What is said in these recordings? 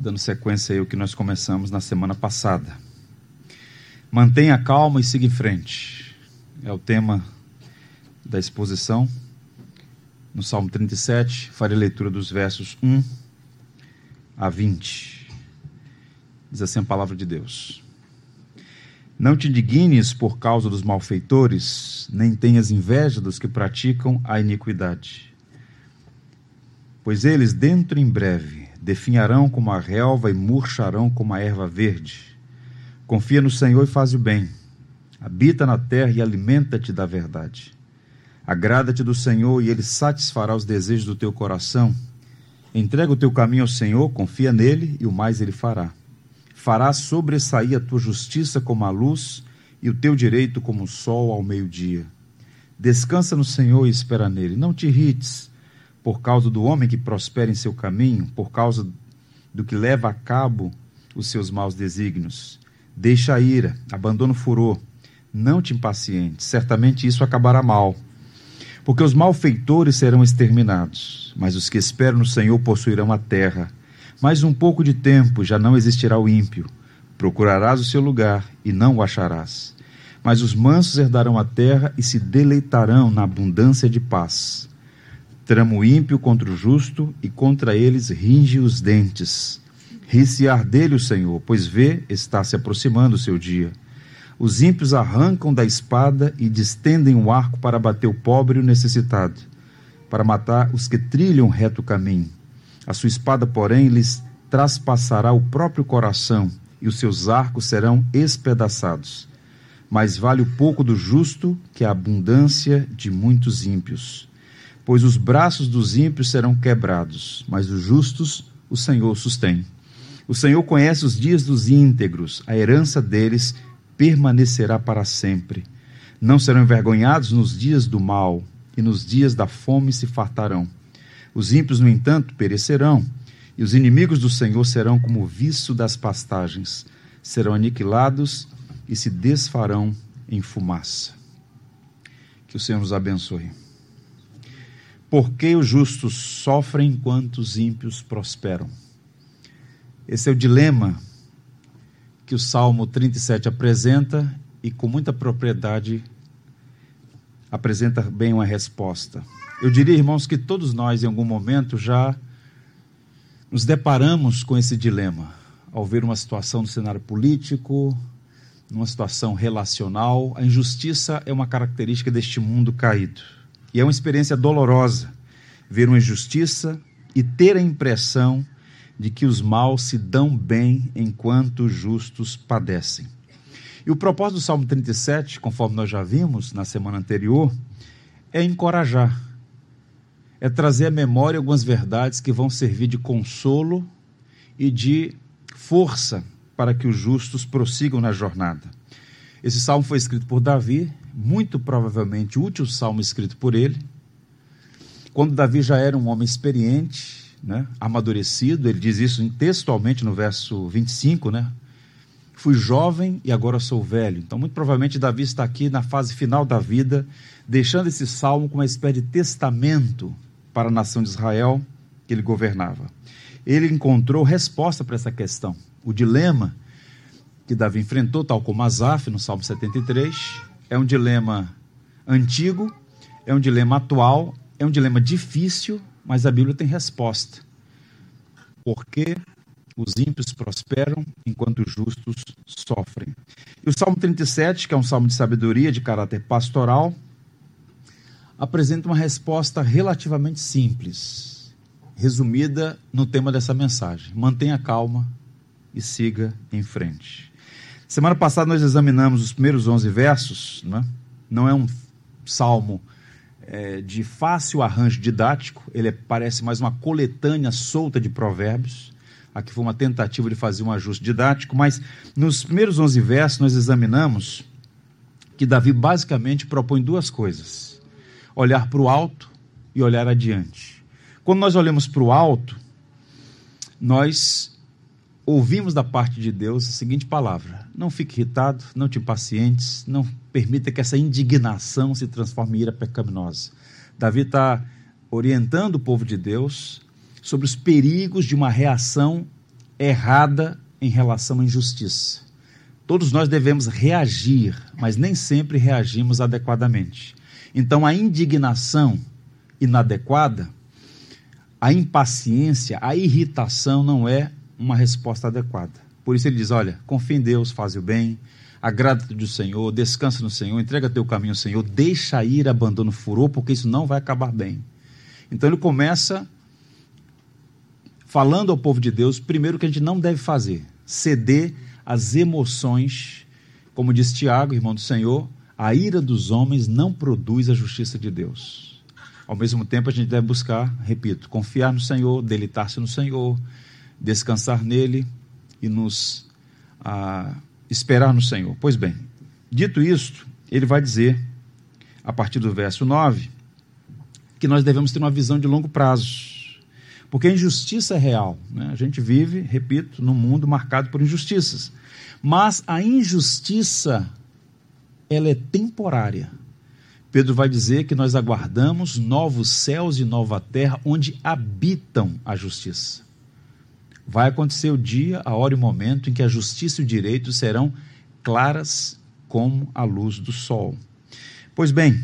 dando sequência aí ao que nós começamos na semana passada. Mantenha calma e siga em frente. É o tema da exposição. No Salmo 37, farei leitura dos versos 1 a 20. Diz assim a palavra de Deus. Não te indignes por causa dos malfeitores, nem tenhas inveja dos que praticam a iniquidade. Pois eles, dentro em breve, definharão como a relva e murcharão como a erva verde. Confia no Senhor e faz o bem. Habita na terra e alimenta-te da verdade. Agrada-te do Senhor e ele satisfará os desejos do teu coração. Entrega o teu caminho ao Senhor, confia nele e o mais ele fará fará sobressair a tua justiça como a luz e o teu direito como o sol ao meio-dia. Descansa no Senhor e espera nele. Não te irrites por causa do homem que prospera em seu caminho, por causa do que leva a cabo os seus maus desígnios. Deixa a ira, abandona o furor. Não te impacientes, certamente isso acabará mal. Porque os malfeitores serão exterminados, mas os que esperam no Senhor possuirão a terra. Mais um pouco de tempo já não existirá o ímpio. Procurarás o seu lugar e não o acharás. Mas os mansos herdarão a terra e se deleitarão na abundância de paz. Trama o ímpio contra o justo e contra eles ringe os dentes. Ri-se-ar dele o Senhor, pois vê, está se aproximando o seu dia. Os ímpios arrancam da espada e distendem o arco para bater o pobre e o necessitado, para matar os que trilham reto caminho. A sua espada, porém, lhes traspassará o próprio coração, e os seus arcos serão espedaçados. Mais vale o pouco do justo que a abundância de muitos ímpios. Pois os braços dos ímpios serão quebrados, mas os justos o Senhor sustém. O Senhor conhece os dias dos íntegros, a herança deles permanecerá para sempre. Não serão envergonhados nos dias do mal, e nos dias da fome se fartarão. Os ímpios, no entanto, perecerão, e os inimigos do Senhor serão como o viço das pastagens, serão aniquilados e se desfarão em fumaça. Que o Senhor nos abençoe. Por que os justos sofrem enquanto os ímpios prosperam? Esse é o dilema que o Salmo 37 apresenta e com muita propriedade apresenta bem uma resposta. Eu diria, irmãos, que todos nós, em algum momento, já nos deparamos com esse dilema ao ver uma situação no cenário político, numa situação relacional. A injustiça é uma característica deste mundo caído. E é uma experiência dolorosa ver uma injustiça e ter a impressão de que os maus se dão bem enquanto os justos padecem. E o propósito do Salmo 37, conforme nós já vimos na semana anterior, é encorajar é trazer à memória algumas verdades que vão servir de consolo e de força para que os justos prossigam na jornada. Esse salmo foi escrito por Davi, muito provavelmente o último salmo escrito por ele. Quando Davi já era um homem experiente, né, amadurecido, ele diz isso textualmente no verso 25, né? Fui jovem e agora sou velho. Então, muito provavelmente, Davi está aqui na fase final da vida, deixando esse salmo como uma espécie de testamento para a nação de Israel que ele governava. Ele encontrou resposta para essa questão. O dilema que Davi enfrentou, tal como Asaf, no Salmo 73, é um dilema antigo, é um dilema atual, é um dilema difícil, mas a Bíblia tem resposta. Porque os ímpios prosperam enquanto os justos sofrem. E o Salmo 37, que é um salmo de sabedoria, de caráter pastoral, apresenta uma resposta relativamente simples, resumida no tema dessa mensagem: mantenha calma e siga em frente. Semana passada nós examinamos os primeiros 11 versos, não é, não é um salmo é, de fácil arranjo didático, ele é, parece mais uma coletânea solta de provérbios. Aqui foi uma tentativa de fazer um ajuste didático, mas nos primeiros 11 versos nós examinamos que Davi basicamente propõe duas coisas olhar para o alto e olhar adiante. Quando nós olhamos para o alto, nós ouvimos da parte de Deus a seguinte palavra: Não fique irritado, não te impacientes, não permita que essa indignação se transforme em ira pecaminosa. Davi está orientando o povo de Deus sobre os perigos de uma reação errada em relação à injustiça. Todos nós devemos reagir, mas nem sempre reagimos adequadamente. Então, a indignação inadequada, a impaciência, a irritação não é uma resposta adequada. Por isso ele diz: olha, confia em Deus, faz o bem, agrada-te do Senhor, descansa no Senhor, entrega teu caminho ao Senhor, deixa ir, abandona o furor, porque isso não vai acabar bem. Então ele começa falando ao povo de Deus, primeiro que a gente não deve fazer, ceder às emoções, como diz Tiago, irmão do Senhor, a ira dos homens não produz a justiça de Deus. Ao mesmo tempo, a gente deve buscar, repito, confiar no Senhor, deleitar-se no Senhor, descansar nele e nos ah, esperar no Senhor. Pois bem, dito isto, ele vai dizer, a partir do verso 9, que nós devemos ter uma visão de longo prazo. Porque a injustiça é real. Né? A gente vive, repito, num mundo marcado por injustiças. Mas a injustiça, ela é temporária. Pedro vai dizer que nós aguardamos novos céus e nova terra onde habitam a justiça. Vai acontecer o dia, a hora e o momento em que a justiça e o direito serão claras como a luz do sol. Pois bem,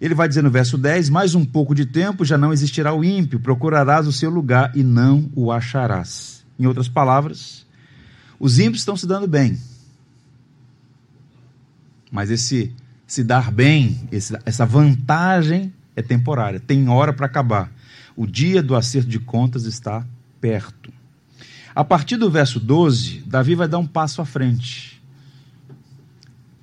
ele vai dizer no verso 10: Mais um pouco de tempo já não existirá o ímpio, procurarás o seu lugar e não o acharás. Em outras palavras, os ímpios estão se dando bem. Mas esse se dar bem, esse, essa vantagem é temporária, tem hora para acabar. O dia do acerto de contas está perto. A partir do verso 12, Davi vai dar um passo à frente.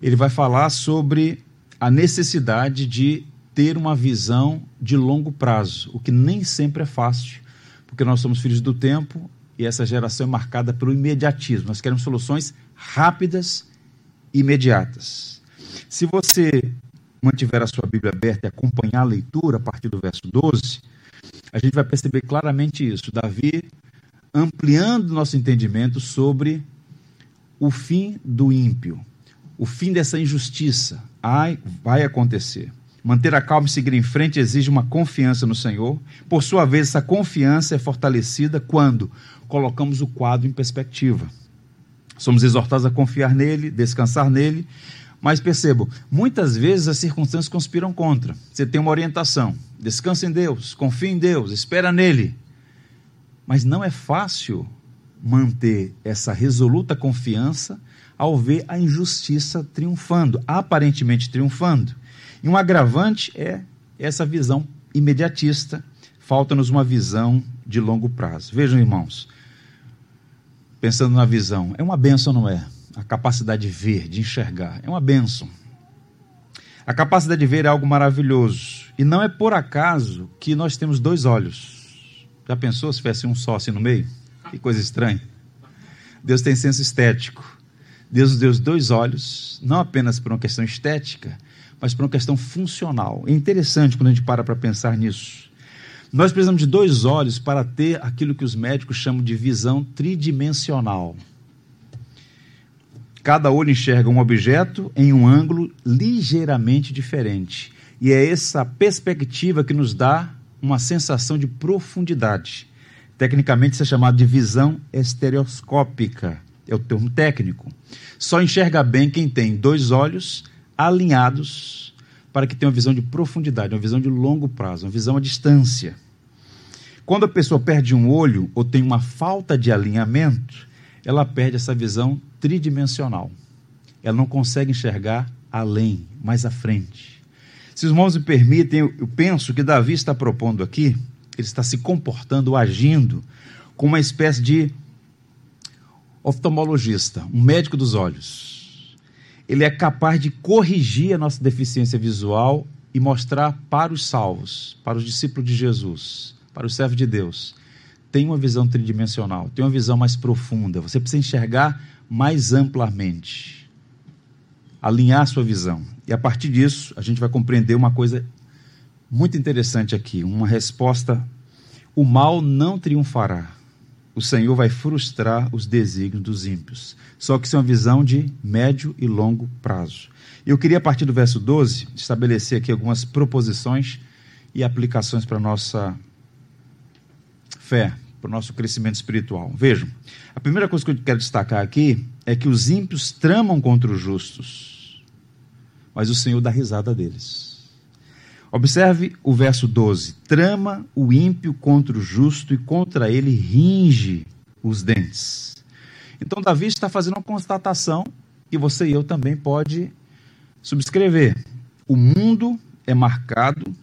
Ele vai falar sobre a necessidade de ter uma visão de longo prazo, o que nem sempre é fácil, porque nós somos filhos do tempo e essa geração é marcada pelo imediatismo. Nós queremos soluções rápidas e imediatas. Se você mantiver a sua Bíblia aberta e acompanhar a leitura a partir do verso 12, a gente vai perceber claramente isso. Davi ampliando nosso entendimento sobre o fim do ímpio, o fim dessa injustiça, ai, vai acontecer. Manter a calma e seguir em frente exige uma confiança no Senhor. Por sua vez, essa confiança é fortalecida quando colocamos o quadro em perspectiva. Somos exortados a confiar nele, descansar nele, mas percebo, muitas vezes as circunstâncias conspiram contra. Você tem uma orientação, descansa em Deus, confia em Deus, espera nele. Mas não é fácil manter essa resoluta confiança ao ver a injustiça triunfando, aparentemente triunfando. E um agravante é essa visão imediatista. Falta-nos uma visão de longo prazo. Vejam, irmãos, pensando na visão, é uma benção, não é? A capacidade de ver, de enxergar, é uma benção. A capacidade de ver é algo maravilhoso. E não é por acaso que nós temos dois olhos. Já pensou se tivesse um só assim no meio? Que coisa estranha. Deus tem senso estético. Deus nos deu dois olhos, não apenas por uma questão estética, mas por uma questão funcional. É interessante quando a gente para para pensar nisso. Nós precisamos de dois olhos para ter aquilo que os médicos chamam de visão tridimensional. Cada olho enxerga um objeto em um ângulo ligeiramente diferente. E é essa perspectiva que nos dá uma sensação de profundidade. Tecnicamente, isso é chamado de visão estereoscópica é o termo técnico. Só enxerga bem quem tem dois olhos alinhados para que tenha uma visão de profundidade, uma visão de longo prazo, uma visão à distância. Quando a pessoa perde um olho ou tem uma falta de alinhamento, ela perde essa visão tridimensional. Ela não consegue enxergar além, mais à frente. Se os irmãos me permitem, eu penso que Davi está propondo aqui, ele está se comportando, agindo, com uma espécie de oftalmologista, um médico dos olhos. Ele é capaz de corrigir a nossa deficiência visual e mostrar para os salvos, para os discípulos de Jesus, para os servos de Deus. Tem uma visão tridimensional, tem uma visão mais profunda. Você precisa enxergar mais amplamente, alinhar sua visão. E a partir disso, a gente vai compreender uma coisa muito interessante aqui, uma resposta: o mal não triunfará o Senhor vai frustrar os desígnios dos ímpios. Só que isso é uma visão de médio e longo prazo. Eu queria, a partir do verso 12, estabelecer aqui algumas proposições e aplicações para a nossa fé. para o nosso crescimento espiritual. Vejam, a primeira coisa que eu quero destacar aqui é que os ímpios tramam contra os justos, mas o Senhor dá risada deles. Observe o verso 12: trama o ímpio contra o justo e contra ele ringe os dentes. Então, Davi está fazendo uma constatação que você e eu também pode subscrever. O mundo é marcado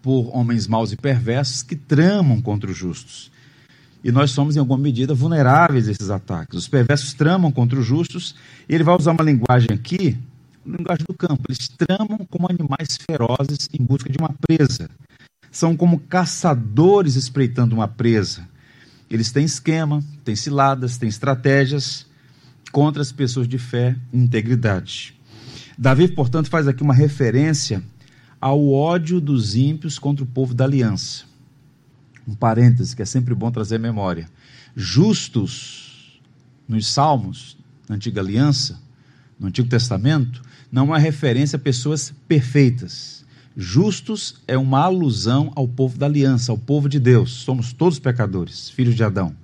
por homens maus e perversos que tramam contra os justos. E nós somos, em alguma medida, vulneráveis a esses ataques. Os perversos tramam contra os justos, e ele vai usar uma linguagem aqui, linguagem do campo. Eles tramam como animais ferozes em busca de uma presa. São como caçadores espreitando uma presa. Eles têm esquema, têm ciladas, têm estratégias contra as pessoas de fé e integridade. Davi, portanto, faz aqui uma referência ao ódio dos ímpios contra o povo da aliança. Um parêntese que é sempre bom trazer à memória. Justos, nos Salmos, na Antiga Aliança, no Antigo Testamento, não é referência a pessoas perfeitas. Justos é uma alusão ao povo da aliança, ao povo de Deus. Somos todos pecadores, filhos de Adão.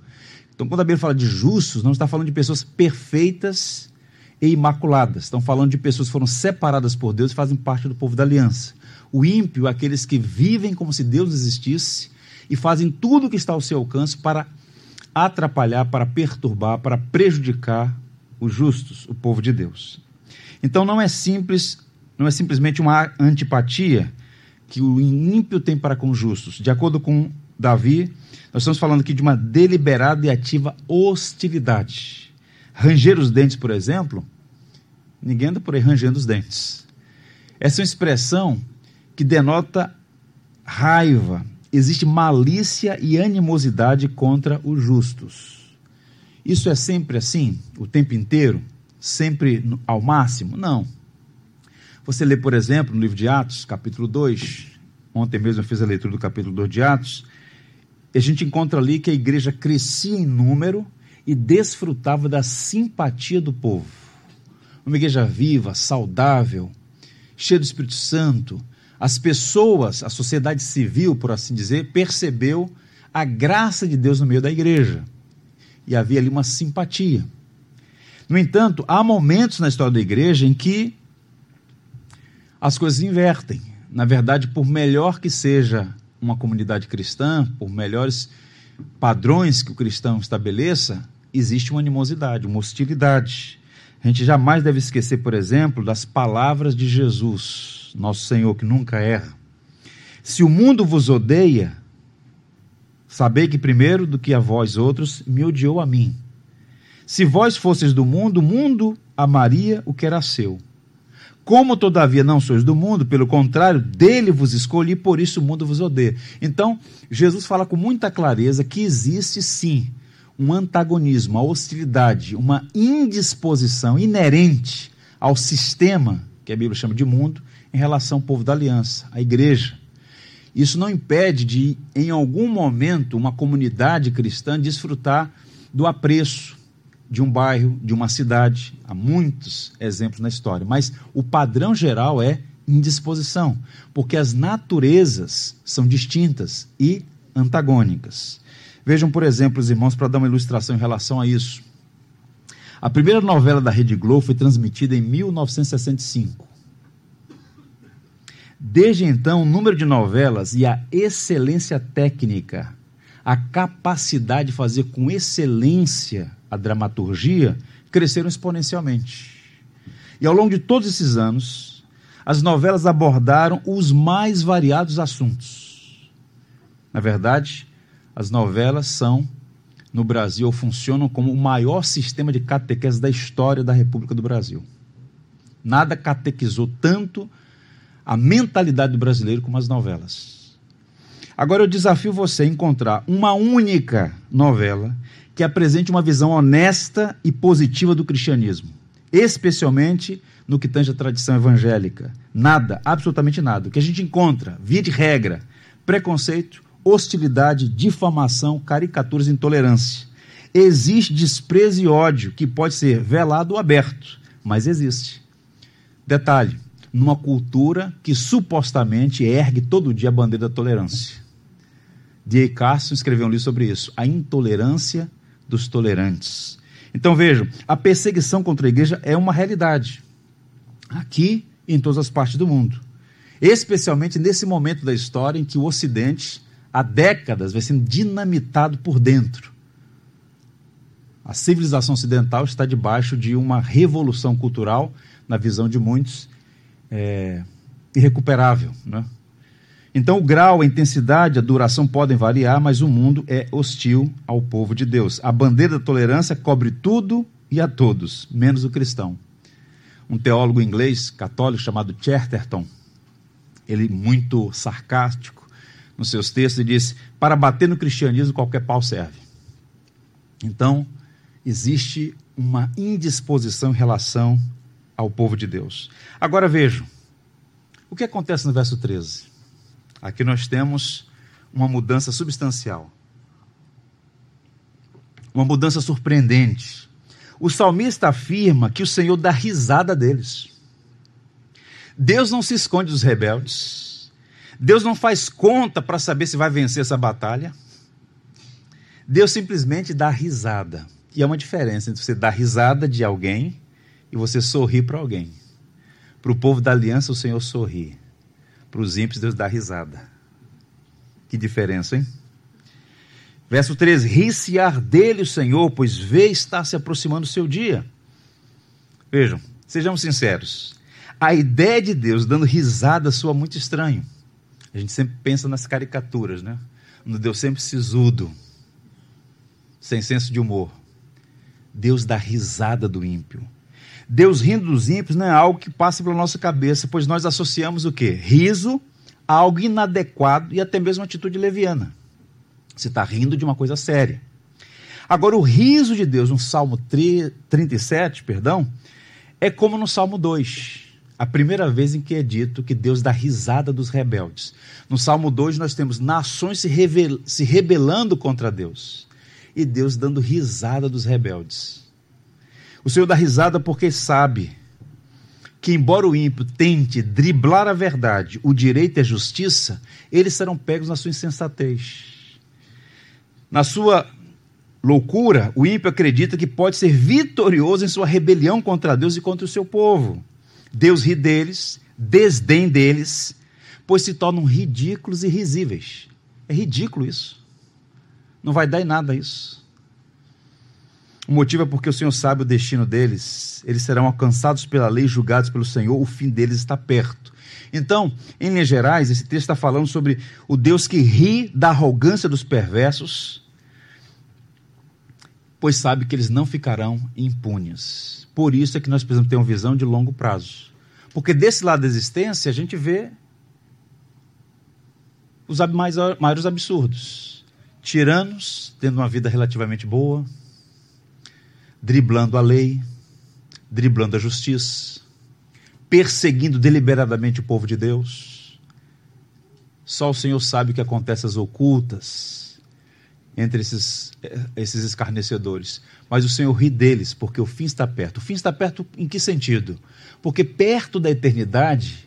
Então, quando a Bíblia fala de justos, não está falando de pessoas perfeitas e imaculadas. Estão falando de pessoas que foram separadas por Deus e fazem parte do povo da aliança. O ímpio, aqueles que vivem como se Deus existisse e fazem tudo o que está ao seu alcance para atrapalhar, para perturbar, para prejudicar os justos, o povo de Deus. Então não é simples, não é simplesmente uma antipatia que o ímpio tem para com os justos. De acordo com Davi, nós estamos falando aqui de uma deliberada e ativa hostilidade. Ranger os dentes, por exemplo, ninguém anda por aí rangendo os dentes. Essa é uma expressão que denota raiva, existe malícia e animosidade contra os justos. Isso é sempre assim, o tempo inteiro? Sempre ao máximo? Não. Você lê, por exemplo, no livro de Atos, capítulo 2, ontem mesmo eu fiz a leitura do capítulo 2 de Atos, e a gente encontra ali que a igreja crescia em número e desfrutava da simpatia do povo. Uma igreja viva, saudável, cheia do Espírito Santo, as pessoas, a sociedade civil, por assim dizer, percebeu a graça de Deus no meio da igreja. E havia ali uma simpatia. No entanto, há momentos na história da igreja em que as coisas invertem. Na verdade, por melhor que seja uma comunidade cristã, por melhores padrões que o cristão estabeleça, existe uma animosidade, uma hostilidade. A gente jamais deve esquecer, por exemplo, das palavras de Jesus nosso Senhor que nunca erra. Se o mundo vos odeia, sabei que primeiro do que a vós outros me odiou a mim. Se vós fosseis do mundo, o mundo amaria o que era seu. Como todavia não sois do mundo, pelo contrário, dele vos escolhi, por isso o mundo vos odeia. Então, Jesus fala com muita clareza que existe sim um antagonismo, uma hostilidade, uma indisposição inerente ao sistema que a Bíblia chama de mundo em relação ao povo da aliança, a igreja. Isso não impede de, em algum momento, uma comunidade cristã desfrutar do apreço de um bairro, de uma cidade. Há muitos exemplos na história, mas o padrão geral é indisposição, porque as naturezas são distintas e antagônicas. Vejam, por exemplo, os irmãos, para dar uma ilustração em relação a isso. A primeira novela da Rede Globo foi transmitida em 1965. Desde então, o número de novelas e a excelência técnica, a capacidade de fazer com excelência a dramaturgia, cresceram exponencialmente. E ao longo de todos esses anos, as novelas abordaram os mais variados assuntos. Na verdade, as novelas são, no Brasil, funcionam como o maior sistema de catequese da história da República do Brasil. Nada catequizou tanto a mentalidade do brasileiro como as novelas. Agora eu desafio você a encontrar uma única novela que apresente uma visão honesta e positiva do cristianismo, especialmente no que tange a tradição evangélica. Nada, absolutamente nada. O que a gente encontra, via de regra, preconceito, hostilidade, difamação, caricaturas, intolerância. Existe desprezo e ódio que pode ser velado ou aberto, mas existe. Detalhe: numa cultura que supostamente ergue todo dia a bandeira da tolerância. D.A. Carson escreveu um livro sobre isso, A Intolerância dos Tolerantes. Então vejam, a perseguição contra a igreja é uma realidade, aqui e em todas as partes do mundo. Especialmente nesse momento da história em que o Ocidente, há décadas, vai sendo dinamitado por dentro. A civilização ocidental está debaixo de uma revolução cultural, na visão de muitos, é, irrecuperável. Né? Então, o grau, a intensidade, a duração podem variar, mas o mundo é hostil ao povo de Deus. A bandeira da tolerância cobre tudo e a todos, menos o cristão. Um teólogo inglês católico chamado Chesterton, ele muito sarcástico nos seus textos, diz: para bater no cristianismo qualquer pau serve. Então, existe uma indisposição em relação ao povo de Deus. Agora vejam, o que acontece no verso 13? Aqui nós temos uma mudança substancial. Uma mudança surpreendente. O salmista afirma que o Senhor dá risada deles. Deus não se esconde dos rebeldes. Deus não faz conta para saber se vai vencer essa batalha. Deus simplesmente dá risada. E há uma diferença entre você dar risada de alguém e você sorrir para alguém. Para o povo da aliança, o Senhor sorri. Para os ímpios, Deus dá risada. Que diferença, hein? Verso 13: Ri-se dele o Senhor, pois vê estar se aproximando o seu dia. Vejam, sejamos sinceros. A ideia de Deus dando risada soa muito estranho. A gente sempre pensa nas caricaturas, né? No Deus sempre sisudo, sem senso de humor. Deus dá risada do ímpio. Deus rindo dos ímpios não é algo que passa pela nossa cabeça, pois nós associamos o quê? Riso a algo inadequado e até mesmo atitude leviana. Você está rindo de uma coisa séria. Agora, o riso de Deus no Salmo 37, perdão, é como no Salmo 2, a primeira vez em que é dito que Deus dá risada dos rebeldes. No Salmo 2, nós temos nações se, se rebelando contra Deus e Deus dando risada dos rebeldes. O Senhor dá risada porque sabe que, embora o ímpio tente driblar a verdade, o direito e a justiça, eles serão pegos na sua insensatez. Na sua loucura, o ímpio acredita que pode ser vitorioso em sua rebelião contra Deus e contra o seu povo. Deus ri deles, desdém deles, pois se tornam ridículos e risíveis. É ridículo isso. Não vai dar em nada isso. O motivo é porque o Senhor sabe o destino deles. Eles serão alcançados pela lei, julgados pelo Senhor. O fim deles está perto. Então, em linhas gerais, esse texto está falando sobre o Deus que ri da arrogância dos perversos, pois sabe que eles não ficarão impunes. Por isso é que nós precisamos ter uma visão de longo prazo. Porque desse lado da existência, a gente vê os maiores absurdos. Tiranos tendo uma vida relativamente boa, driblando a lei, driblando a justiça, perseguindo deliberadamente o povo de Deus. Só o Senhor sabe o que acontece às ocultas entre esses, esses escarnecedores. Mas o Senhor ri deles, porque o fim está perto. O fim está perto em que sentido? Porque perto da eternidade,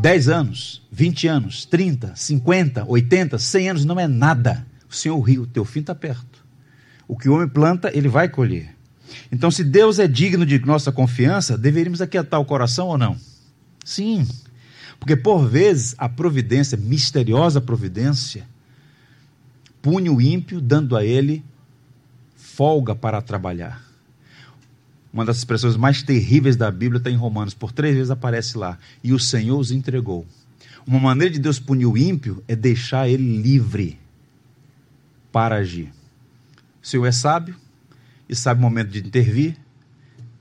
10 anos, 20 anos, 30, 50, 80, 100 anos não é nada. O Senhor ri, o teu fim está perto. O que o homem planta, ele vai colher. Então, se Deus é digno de nossa confiança, deveríamos aquietar o coração ou não? Sim. Porque por vezes a providência, misteriosa providência, pune o ímpio, dando a ele folga para trabalhar. Uma das expressões mais terríveis da Bíblia está em Romanos, por três vezes aparece lá. E o Senhor os entregou. Uma maneira de Deus punir o ímpio é deixar ele livre para agir. O Senhor é sábio e sabe o momento de intervir,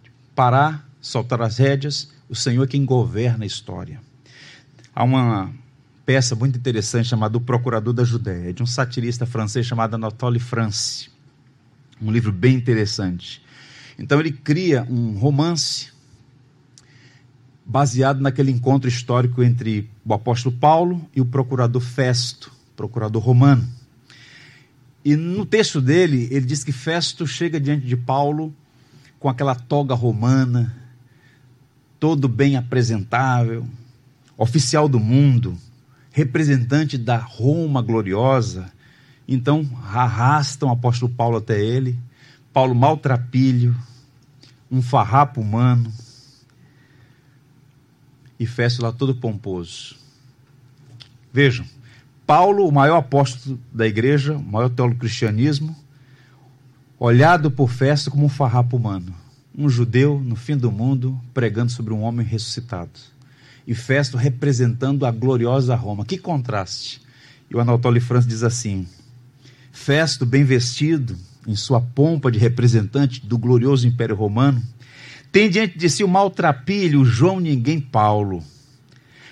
de parar, soltar as rédeas. O Senhor é quem governa a história. Há uma peça muito interessante chamada O Procurador da Judéia, de um satirista francês chamado Anatole France. Um livro bem interessante. Então ele cria um romance baseado naquele encontro histórico entre o apóstolo Paulo e o procurador Festo, procurador romano. E no texto dele, ele diz que Festo chega diante de Paulo com aquela toga romana, todo bem apresentável, oficial do mundo, representante da Roma gloriosa. Então arrastam o apóstolo Paulo até ele. Paulo maltrapilho, um farrapo humano. E Festo lá todo pomposo. Vejam, Paulo, o maior apóstolo da igreja, o maior teólogo do cristianismo, olhado por Festo como um farrapo humano. Um judeu no fim do mundo pregando sobre um homem ressuscitado e Festo representando a gloriosa Roma. Que contraste! E o Anatole France diz assim: Festo, bem vestido, em sua pompa de representante do glorioso Império Romano, tem diante de si o maltrapilho, João Ninguém Paulo.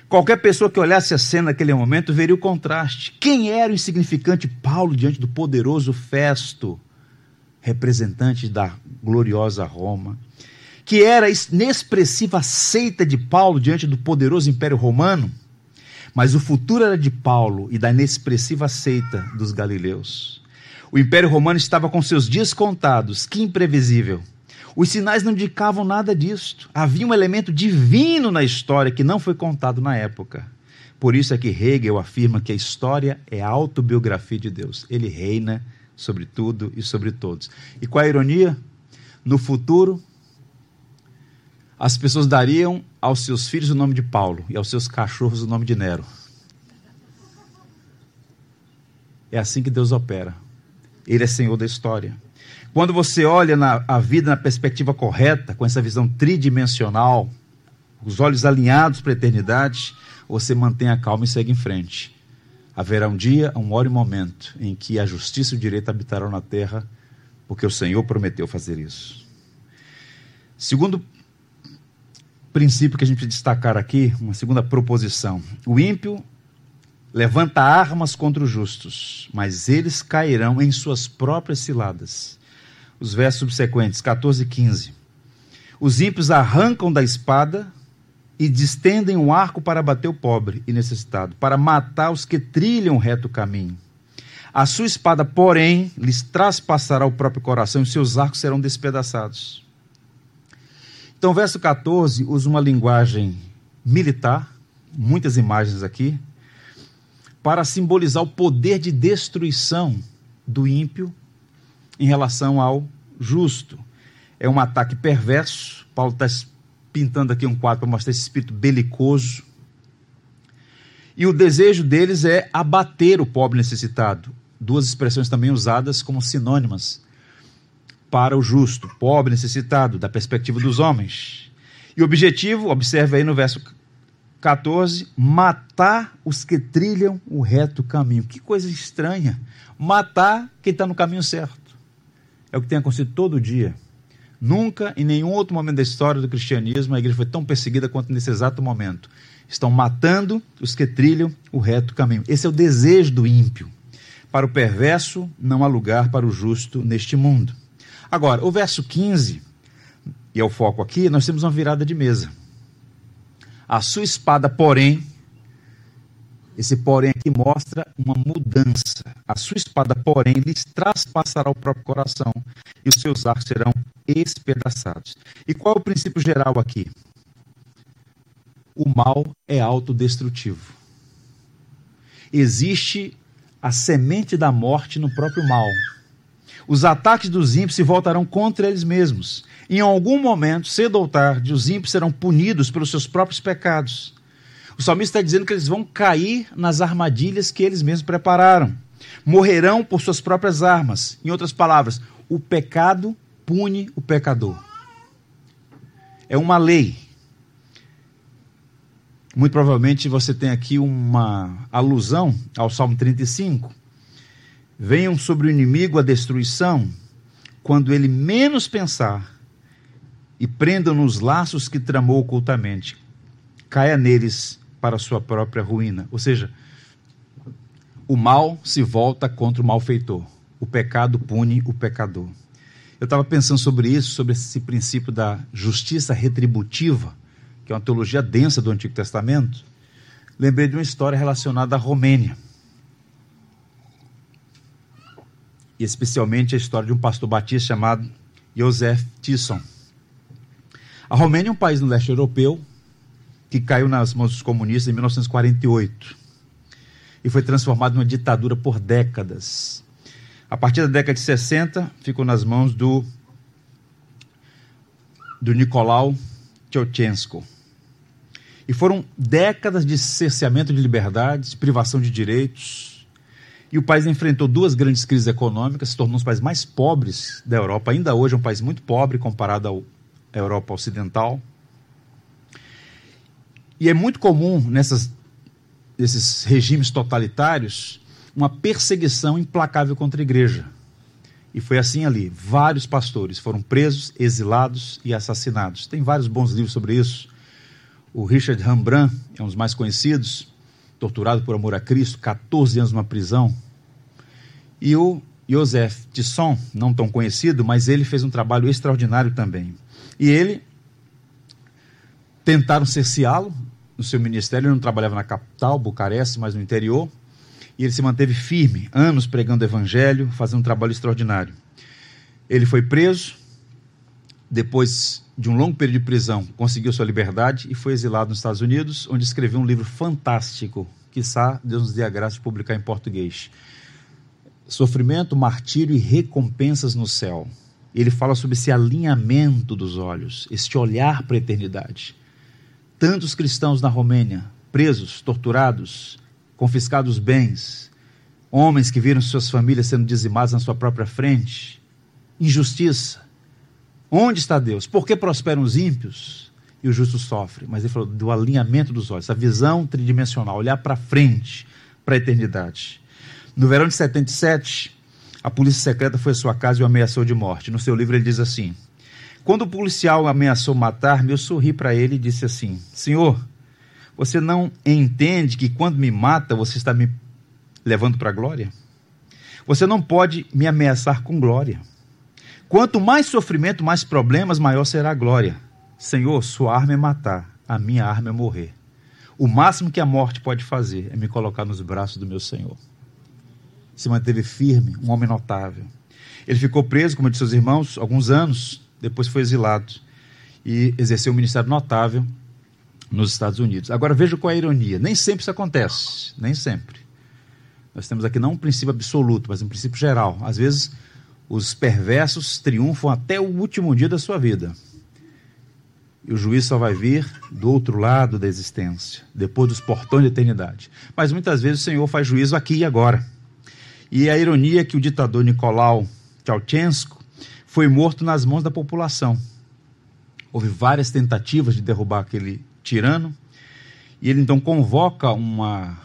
Qualquer pessoa que olhasse a cena naquele momento veria o contraste. Quem era o insignificante Paulo diante do poderoso Festo, representante da gloriosa Roma? que era a inexpressiva seita de Paulo diante do poderoso Império Romano, mas o futuro era de Paulo e da inexpressiva seita dos galileus. O Império Romano estava com seus dias contados, que imprevisível. Os sinais não indicavam nada disto. Havia um elemento divino na história que não foi contado na época. Por isso é que Hegel afirma que a história é a autobiografia de Deus. Ele reina sobre tudo e sobre todos. E qual a ironia? No futuro, as pessoas dariam aos seus filhos o nome de Paulo e aos seus cachorros o nome de Nero. É assim que Deus opera. Ele é Senhor da história. Quando você olha na, a vida na perspectiva correta, com essa visão tridimensional, os olhos alinhados para a eternidade, você mantém a calma e segue em frente. Haverá um dia, um hora e momento em que a justiça e o direito habitarão na terra, porque o Senhor prometeu fazer isso. Segundo princípio que a gente destacar aqui, uma segunda proposição. O ímpio levanta armas contra os justos, mas eles cairão em suas próprias ciladas. Os versos subsequentes, 14 e 15. Os ímpios arrancam da espada e distendem um arco para bater o pobre e necessitado, para matar os que trilham o reto caminho. A sua espada, porém, lhes traspassará o próprio coração e seus arcos serão despedaçados. Então, verso 14 usa uma linguagem militar, muitas imagens aqui, para simbolizar o poder de destruição do ímpio em relação ao justo. É um ataque perverso. Paulo está pintando aqui um quadro para mostrar esse espírito belicoso. E o desejo deles é abater o pobre necessitado. Duas expressões também usadas como sinônimas para o justo, pobre, necessitado, da perspectiva dos homens. E o objetivo, observe aí no verso 14, matar os que trilham o reto caminho. Que coisa estranha. Matar quem está no caminho certo. É o que tem acontecido todo dia. Nunca, em nenhum outro momento da história do cristianismo, a igreja foi tão perseguida quanto nesse exato momento. Estão matando os que trilham o reto caminho. Esse é o desejo do ímpio. Para o perverso, não há lugar para o justo neste mundo. Agora, o verso 15, e é o foco aqui, nós temos uma virada de mesa. A sua espada, porém, esse porém aqui mostra uma mudança. A sua espada, porém, lhes traspassará o próprio coração e os seus arcos serão espedaçados. E qual é o princípio geral aqui? O mal é autodestrutivo. Existe a semente da morte no próprio mal. Os ataques dos ímpios se voltarão contra eles mesmos. Em algum momento, cedo ou tarde, os ímpios serão punidos pelos seus próprios pecados. O salmista está dizendo que eles vão cair nas armadilhas que eles mesmos prepararam. Morrerão por suas próprias armas. Em outras palavras, o pecado pune o pecador. É uma lei. Muito provavelmente você tem aqui uma alusão ao Salmo 35, venham sobre o inimigo a destruição, quando ele menos pensar, e prendam nos laços que tramou ocultamente, caia neles para sua própria ruína. Ou seja, o mal se volta contra o malfeitor, o pecado pune o pecador. Eu estava pensando sobre isso, sobre esse princípio da justiça retributiva, que é uma teologia densa do Antigo Testamento. Lembrei de uma história relacionada à Romênia. e especialmente a história de um pastor batista chamado Joseph Tisson. A Romênia é um país no leste europeu que caiu nas mãos dos comunistas em 1948. e foi transformado numa ditadura por décadas. A partir da década de 60, ficou nas mãos do, do Nicolau Tchotchenko. E foram décadas de cerceamento de liberdades, privação de direitos. E o país enfrentou duas grandes crises econômicas, se tornou um dos países mais pobres da Europa. Ainda hoje é um país muito pobre comparado à Europa Ocidental. E é muito comum nessas, nesses regimes totalitários uma perseguição implacável contra a igreja. E foi assim ali. Vários pastores foram presos, exilados e assassinados. Tem vários bons livros sobre isso. O Richard Rembrandt é um dos mais conhecidos, torturado por amor a Cristo, 14 anos numa prisão. E o Joseph Tisson, não tão conhecido, mas ele fez um trabalho extraordinário também. E ele tentaram cerceá-lo, no seu ministério, ele não trabalhava na capital, Bucareste, mas no interior, e ele se manteve firme, anos pregando o evangelho, fazendo um trabalho extraordinário. Ele foi preso, depois de um longo período de prisão, conseguiu sua liberdade e foi exilado nos Estados Unidos, onde escreveu um livro fantástico, que Deus nos dê a graça de publicar em português. Sofrimento, martírio e recompensas no céu. Ele fala sobre esse alinhamento dos olhos, este olhar para a eternidade tantos cristãos na Romênia, presos, torturados, confiscados bens, homens que viram suas famílias sendo dizimadas na sua própria frente, injustiça. Onde está Deus? Por que prosperam os ímpios e os justos sofrem? Mas ele falou do alinhamento dos olhos, a visão tridimensional, olhar para frente, para a eternidade. No verão de 77, a polícia secreta foi à sua casa e o ameaçou de morte. No seu livro ele diz assim: quando o policial ameaçou matar-me, eu sorri para ele e disse assim: Senhor, você não entende que quando me mata, você está me levando para a glória? Você não pode me ameaçar com glória. Quanto mais sofrimento, mais problemas, maior será a glória. Senhor, sua arma é matar, a minha arma é morrer. O máximo que a morte pode fazer é me colocar nos braços do meu Senhor. Se manteve firme, um homem notável. Ele ficou preso, como disse seus irmãos, alguns anos, depois foi exilado e exerceu um ministério notável nos Estados Unidos. Agora veja qual é a ironia: nem sempre isso acontece, nem sempre. Nós temos aqui não um princípio absoluto, mas um princípio geral. Às vezes, os perversos triunfam até o último dia da sua vida. E o juiz só vai vir do outro lado da existência, depois dos portões da eternidade. Mas muitas vezes o Senhor faz juízo aqui e agora. E a ironia é que o ditador Nicolau Ceausescu foi morto nas mãos da população. Houve várias tentativas de derrubar aquele tirano, e ele então convoca uma,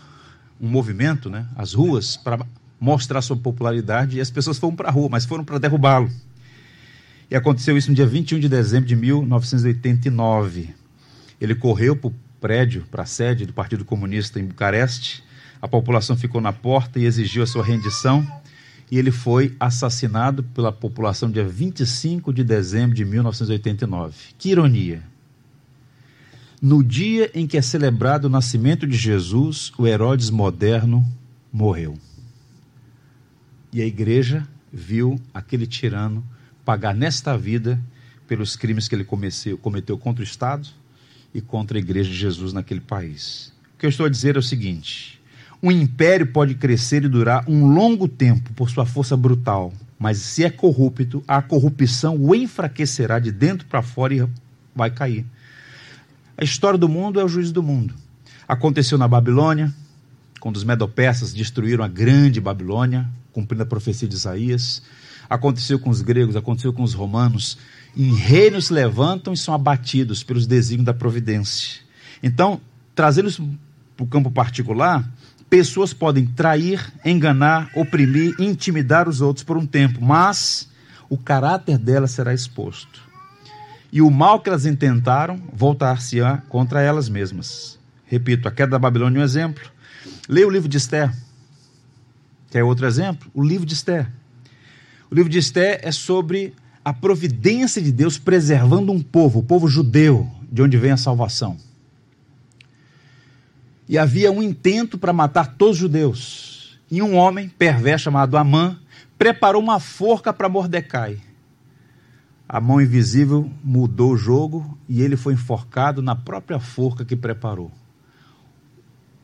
um movimento, né, as ruas, para mostrar sua popularidade, e as pessoas foram para a rua, mas foram para derrubá-lo. E aconteceu isso no dia 21 de dezembro de 1989. Ele correu para o prédio, para a sede do Partido Comunista em Bucareste, a população ficou na porta e exigiu a sua rendição e ele foi assassinado pela população dia 25 de dezembro de 1989. Que ironia! No dia em que é celebrado o nascimento de Jesus, o Herodes moderno morreu. E a igreja viu aquele tirano pagar nesta vida pelos crimes que ele cometeu, cometeu contra o Estado e contra a igreja de Jesus naquele país. O que eu estou a dizer é o seguinte: um império pode crescer e durar um longo tempo por sua força brutal, mas se é corrupto, a corrupção o enfraquecerá de dentro para fora e vai cair. A história do mundo é o juízo do mundo. Aconteceu na Babilônia, quando os medopersas destruíram a grande Babilônia, cumprindo a profecia de Isaías. Aconteceu com os gregos, aconteceu com os romanos. Em reinos levantam e são abatidos pelos desígnios da providência. Então, trazê-los para o campo particular, Pessoas podem trair, enganar, oprimir, intimidar os outros por um tempo, mas o caráter delas será exposto. E o mal que elas intentaram voltar-se-á contra elas mesmas. Repito, a queda da Babilônia é um exemplo. Leia o livro de Esther. Quer outro exemplo? O livro de Esther. O livro de Esther é sobre a providência de Deus preservando um povo, o povo judeu, de onde vem a salvação e havia um intento para matar todos os judeus. E um homem perverso chamado Amã preparou uma forca para Mordecai. A mão invisível mudou o jogo e ele foi enforcado na própria forca que preparou.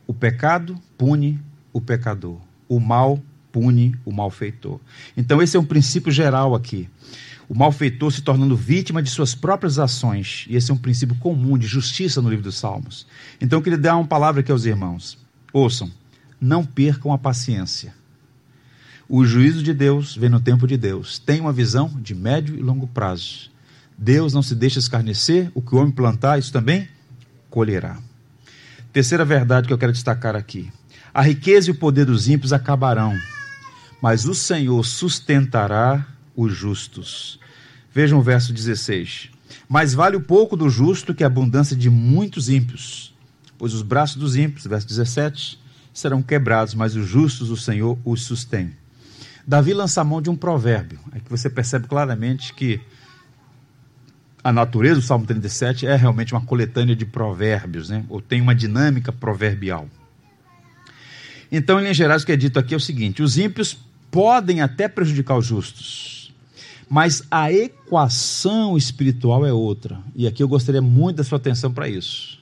O pecado pune o pecador. O mal pune o malfeitor. Então, esse é um princípio geral aqui. O malfeitor se tornando vítima de suas próprias ações. E esse é um princípio comum de justiça no livro dos Salmos. Então, eu queria dar uma palavra aqui aos irmãos. Ouçam, não percam a paciência. O juízo de Deus vem no tempo de Deus. Tem uma visão de médio e longo prazo. Deus não se deixa escarnecer, o que o homem plantar, isso também colherá. Terceira verdade que eu quero destacar aqui: a riqueza e o poder dos ímpios acabarão, mas o Senhor sustentará os justos. Vejam o verso 16. Mais vale o pouco do justo que a abundância de muitos ímpios, pois os braços dos ímpios, verso 17, serão quebrados, mas os justos o Senhor os sustém. Davi lança a mão de um provérbio, é que você percebe claramente que a natureza do Salmo 37 é realmente uma coletânea de provérbios, né? ou tem uma dinâmica proverbial. Então, em linhas gerais, o que é dito aqui é o seguinte: os ímpios podem até prejudicar os justos, mas a equação espiritual é outra. E aqui eu gostaria muito da sua atenção para isso.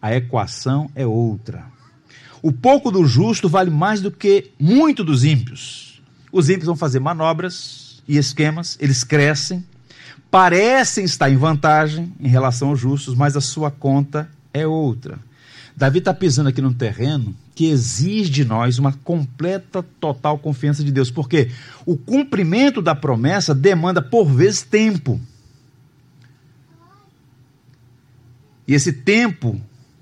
A equação é outra. O pouco do justo vale mais do que muito dos ímpios. Os ímpios vão fazer manobras e esquemas, eles crescem, parecem estar em vantagem em relação aos justos, mas a sua conta é outra. Davi está pisando aqui num terreno que exige de nós uma completa, total confiança de Deus, porque o cumprimento da promessa demanda, por vezes, tempo. E esse tempo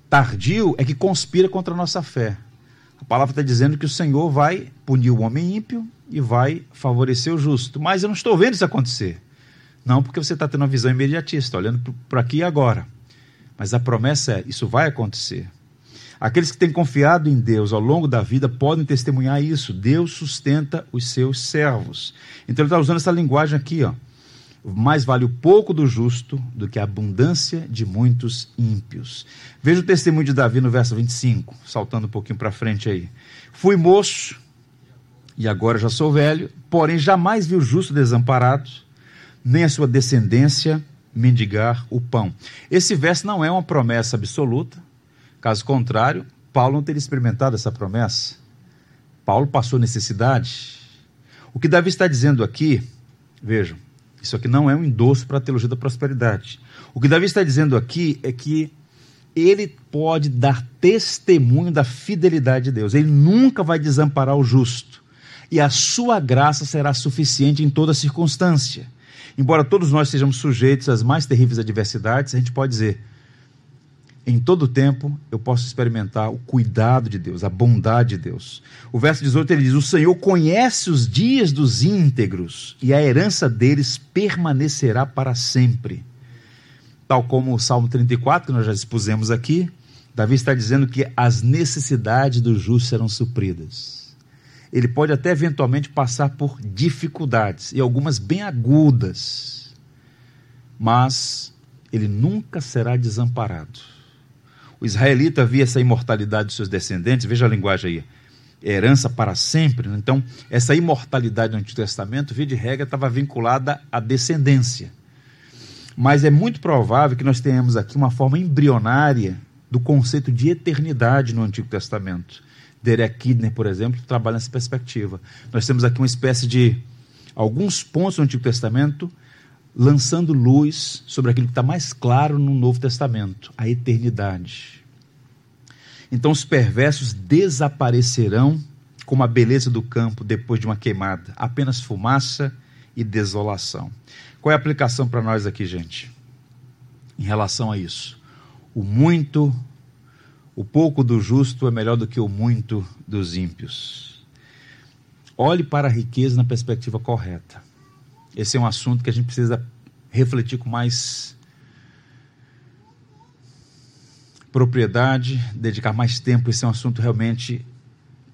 tardio é que conspira contra a nossa fé. A palavra está dizendo que o Senhor vai punir o homem ímpio e vai favorecer o justo. Mas eu não estou vendo isso acontecer. Não porque você está tendo uma visão imediatista, olhando para aqui e agora. Mas a promessa é: isso vai acontecer. Aqueles que têm confiado em Deus ao longo da vida podem testemunhar isso. Deus sustenta os seus servos. Então ele está usando essa linguagem aqui, ó. Mais vale o pouco do justo do que a abundância de muitos ímpios. Veja o testemunho de Davi no verso 25, saltando um pouquinho para frente aí. Fui moço e agora já sou velho, porém jamais vi o justo desamparado, nem a sua descendência mendigar o pão. Esse verso não é uma promessa absoluta, caso contrário, Paulo não teria experimentado essa promessa. Paulo passou necessidade. O que Davi está dizendo aqui, vejam, isso aqui não é um endosso para a teologia da prosperidade. O que Davi está dizendo aqui é que ele pode dar testemunho da fidelidade de Deus. Ele nunca vai desamparar o justo. E a sua graça será suficiente em toda circunstância. Embora todos nós sejamos sujeitos às mais terríveis adversidades, a gente pode dizer: em todo tempo eu posso experimentar o cuidado de Deus, a bondade de Deus. O verso 18 ele diz: O Senhor conhece os dias dos íntegros e a herança deles permanecerá para sempre. Tal como o Salmo 34, que nós já expusemos aqui, Davi está dizendo que as necessidades do justo serão supridas. Ele pode até eventualmente passar por dificuldades, e algumas bem agudas, mas ele nunca será desamparado o israelita via essa imortalidade dos seus descendentes, veja a linguagem aí, herança para sempre. Né? Então, essa imortalidade no Antigo Testamento, via de regra, estava vinculada à descendência. Mas é muito provável que nós tenhamos aqui uma forma embrionária do conceito de eternidade no Antigo Testamento. Derek Kidner, por exemplo, trabalha nessa perspectiva. Nós temos aqui uma espécie de alguns pontos no Antigo Testamento lançando luz sobre aquilo que está mais claro no Novo Testamento, a eternidade. Então os perversos desaparecerão como a beleza do campo depois de uma queimada, apenas fumaça e desolação. Qual é a aplicação para nós aqui, gente? Em relação a isso, o muito, o pouco do justo é melhor do que o muito dos ímpios. Olhe para a riqueza na perspectiva correta. Esse é um assunto que a gente precisa refletir com mais propriedade, dedicar mais tempo. Esse é um assunto realmente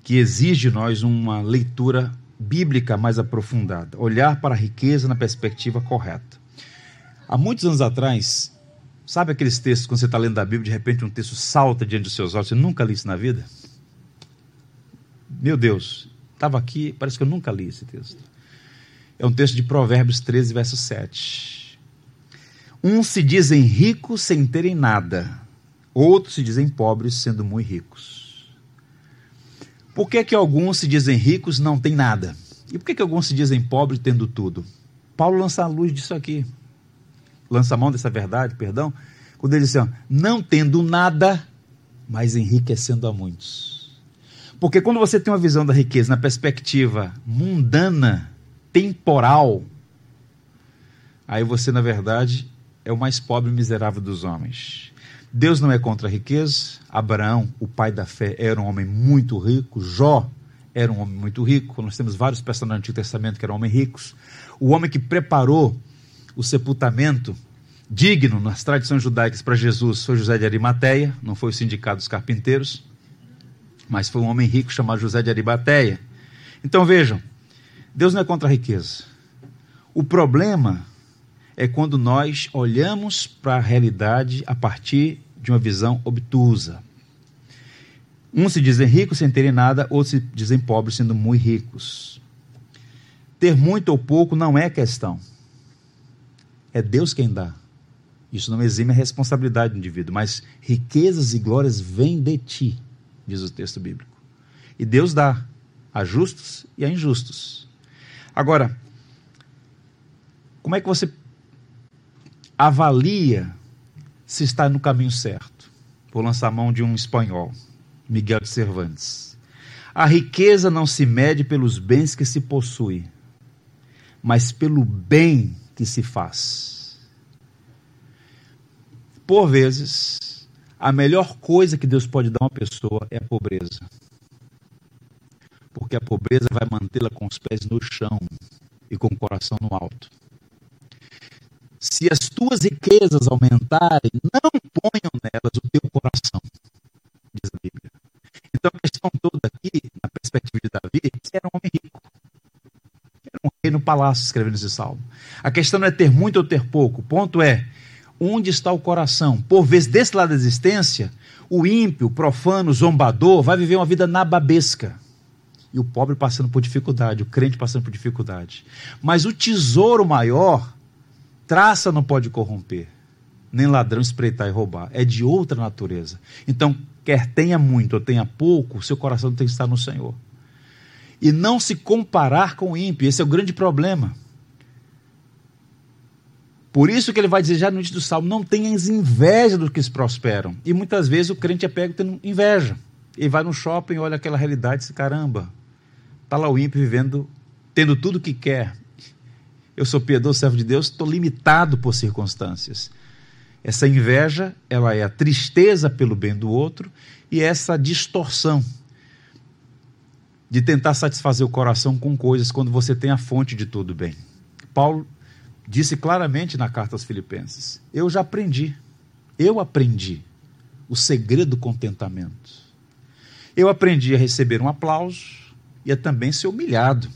que exige de nós uma leitura bíblica mais aprofundada, olhar para a riqueza na perspectiva correta. Há muitos anos atrás, sabe aqueles textos quando você está lendo a Bíblia, de repente um texto salta diante dos seus olhos, você nunca li isso na vida? Meu Deus, estava aqui, parece que eu nunca li esse texto. É um texto de Provérbios 13, verso 7. Uns se dizem ricos sem terem nada, outros se dizem pobres sendo muito ricos. Por que, que alguns se dizem ricos não têm nada? E por que, que alguns se dizem pobres tendo tudo? Paulo lança a luz disso aqui. Lança a mão dessa verdade, perdão. Quando ele diz assim, ó, não tendo nada, mas enriquecendo a muitos. Porque quando você tem uma visão da riqueza na perspectiva mundana, temporal, aí você, na verdade, é o mais pobre e miserável dos homens. Deus não é contra a riqueza. Abraão, o pai da fé, era um homem muito rico. Jó era um homem muito rico. Nós temos vários personagens do Antigo Testamento que eram homens ricos. O homem que preparou o sepultamento digno nas tradições judaicas para Jesus foi José de Arimateia, não foi o sindicato dos carpinteiros, mas foi um homem rico chamado José de Arimateia. Então vejam, Deus não é contra a riqueza. O problema é quando nós olhamos para a realidade a partir de uma visão obtusa. Uns se dizem ricos sem terem nada, outros se dizem pobres sendo muito ricos. Ter muito ou pouco não é questão. É Deus quem dá. Isso não exime a responsabilidade do indivíduo, mas riquezas e glórias vêm de ti, diz o texto bíblico. E Deus dá a justos e a injustos. Agora, como é que você avalia se está no caminho certo? Vou lançar a mão de um espanhol, Miguel de Cervantes. A riqueza não se mede pelos bens que se possui, mas pelo bem que se faz. Por vezes, a melhor coisa que Deus pode dar a uma pessoa é a pobreza. Porque a pobreza vai mantê-la com os pés no chão e com o coração no alto. Se as tuas riquezas aumentarem, não ponham nelas o teu coração, diz a Bíblia. Então a questão toda aqui, na perspectiva de Davi, era um homem rico. Era um rei no palácio escrevendo esse salmo. A questão não é ter muito ou ter pouco. O ponto é onde está o coração. Por vezes, desse lado da existência, o ímpio, o profano, o zombador vai viver uma vida nababesca. E o pobre passando por dificuldade, o crente passando por dificuldade. Mas o tesouro maior, traça não pode corromper, nem ladrão espreitar e roubar. É de outra natureza. Então, quer tenha muito ou tenha pouco, seu coração tem que estar no Senhor. E não se comparar com o ímpio. Esse é o grande problema. Por isso que ele vai dizer já no início do salmo: não tenhas inveja dos que se prosperam. E muitas vezes o crente é pego tendo inveja. Ele vai no shopping, olha aquela realidade e diz: caramba, está lá o ímpio vivendo, tendo tudo o que quer. Eu sou piedoso, servo de Deus, estou limitado por circunstâncias. Essa inveja, ela é a tristeza pelo bem do outro e essa distorção de tentar satisfazer o coração com coisas quando você tem a fonte de tudo bem. Paulo disse claramente na carta aos Filipenses: Eu já aprendi, eu aprendi o segredo do contentamento. Eu aprendi a receber um aplauso e a também ser humilhado.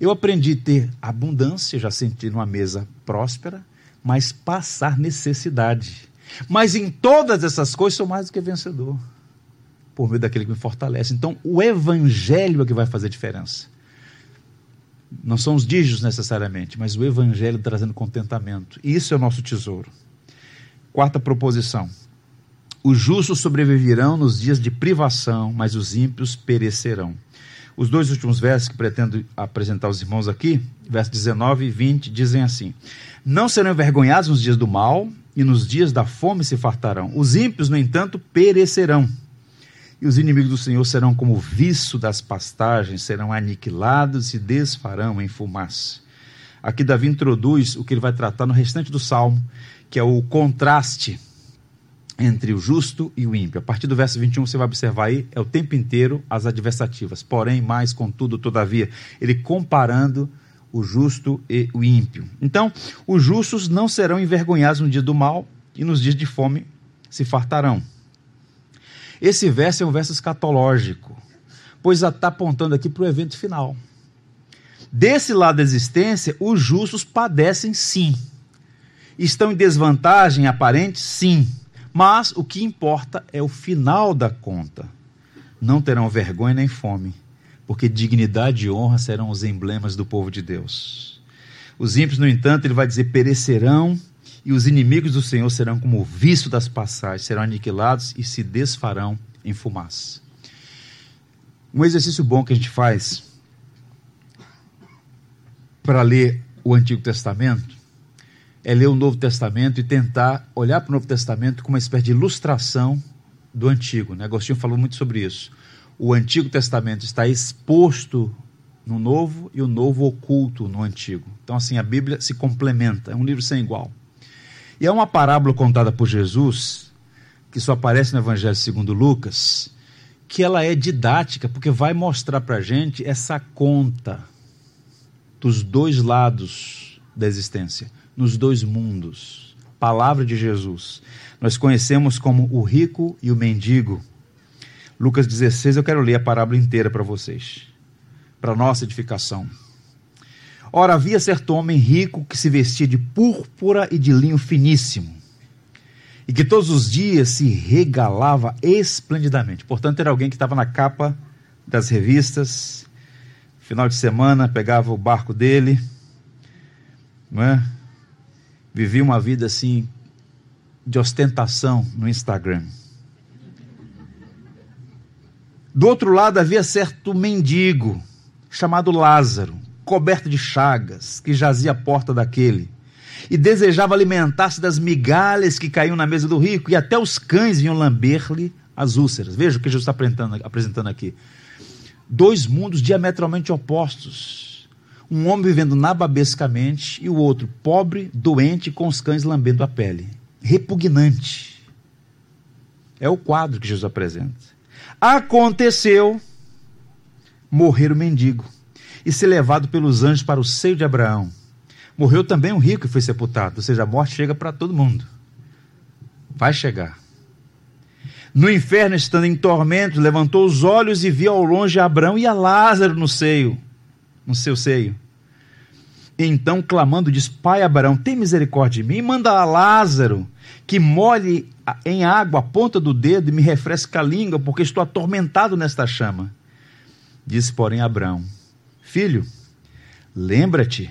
Eu aprendi a ter abundância, já senti numa mesa próspera, mas passar necessidade. Mas em todas essas coisas sou mais do que vencedor, por meio daquele que me fortalece. Então, o evangelho é que vai fazer diferença. Não são os dígitos necessariamente, mas o Evangelho trazendo contentamento. Isso é o nosso tesouro. Quarta proposição. Os justos sobreviverão nos dias de privação, mas os ímpios perecerão. Os dois últimos versos que pretendo apresentar aos irmãos aqui, versos 19 e 20, dizem assim: Não serão envergonhados nos dias do mal, e nos dias da fome se fartarão. Os ímpios, no entanto, perecerão e os inimigos do Senhor serão como o viço das pastagens, serão aniquilados e desfarão em fumaça. Aqui Davi introduz o que ele vai tratar no restante do salmo, que é o contraste entre o justo e o ímpio. A partir do verso 21 você vai observar aí, é o tempo inteiro as adversativas. Porém, mais, contudo, todavia, ele comparando o justo e o ímpio. Então, os justos não serão envergonhados no dia do mal e nos dias de fome se fartarão. Esse verso é um verso escatológico, pois está apontando aqui para o evento final. Desse lado da existência, os justos padecem sim. Estão em desvantagem aparente? Sim. Mas o que importa é o final da conta. Não terão vergonha nem fome, porque dignidade e honra serão os emblemas do povo de Deus. Os ímpios, no entanto, ele vai dizer: perecerão e os inimigos do Senhor serão como o visto das passagens, serão aniquilados e se desfarão em fumaça. Um exercício bom que a gente faz para ler o Antigo Testamento é ler o Novo Testamento e tentar olhar para o Novo Testamento como uma espécie de ilustração do Antigo. Né? Agostinho falou muito sobre isso. O Antigo Testamento está exposto no Novo e o Novo oculto no Antigo. Então, assim, a Bíblia se complementa, é um livro sem igual. E é uma parábola contada por Jesus, que só aparece no Evangelho segundo Lucas, que ela é didática, porque vai mostrar para a gente essa conta dos dois lados da existência, nos dois mundos. Palavra de Jesus. Nós conhecemos como o rico e o mendigo. Lucas 16, eu quero ler a parábola inteira para vocês, para nossa edificação. Ora, havia certo homem rico que se vestia de púrpura e de linho finíssimo, e que todos os dias se regalava esplendidamente. Portanto, era alguém que estava na capa das revistas, final de semana pegava o barco dele, não é? Vivia uma vida assim de ostentação no Instagram. Do outro lado havia certo mendigo chamado Lázaro, coberto de chagas, que jazia à porta daquele e desejava alimentar-se das migalhas que caíam na mesa do rico, e até os cães vinham lamber-lhe as úlceras. Veja o que Jesus está apresentando aqui dois mundos diametralmente opostos. Um homem vivendo nababescamente e o outro pobre, doente, com os cães lambendo a pele. Repugnante. É o quadro que Jesus apresenta. Aconteceu morrer o mendigo e ser levado pelos anjos para o seio de Abraão. Morreu também um rico e foi sepultado, ou seja, a morte chega para todo mundo. Vai chegar. No inferno, estando em tormento, levantou os olhos e viu ao longe Abraão e a Lázaro no seio, no seu seio. Então, clamando, diz: Pai Abraão, tem misericórdia de mim, manda a Lázaro que molhe em água a ponta do dedo e me refresque a língua, porque estou atormentado nesta chama. Disse, porém, Abraão: Filho, lembra-te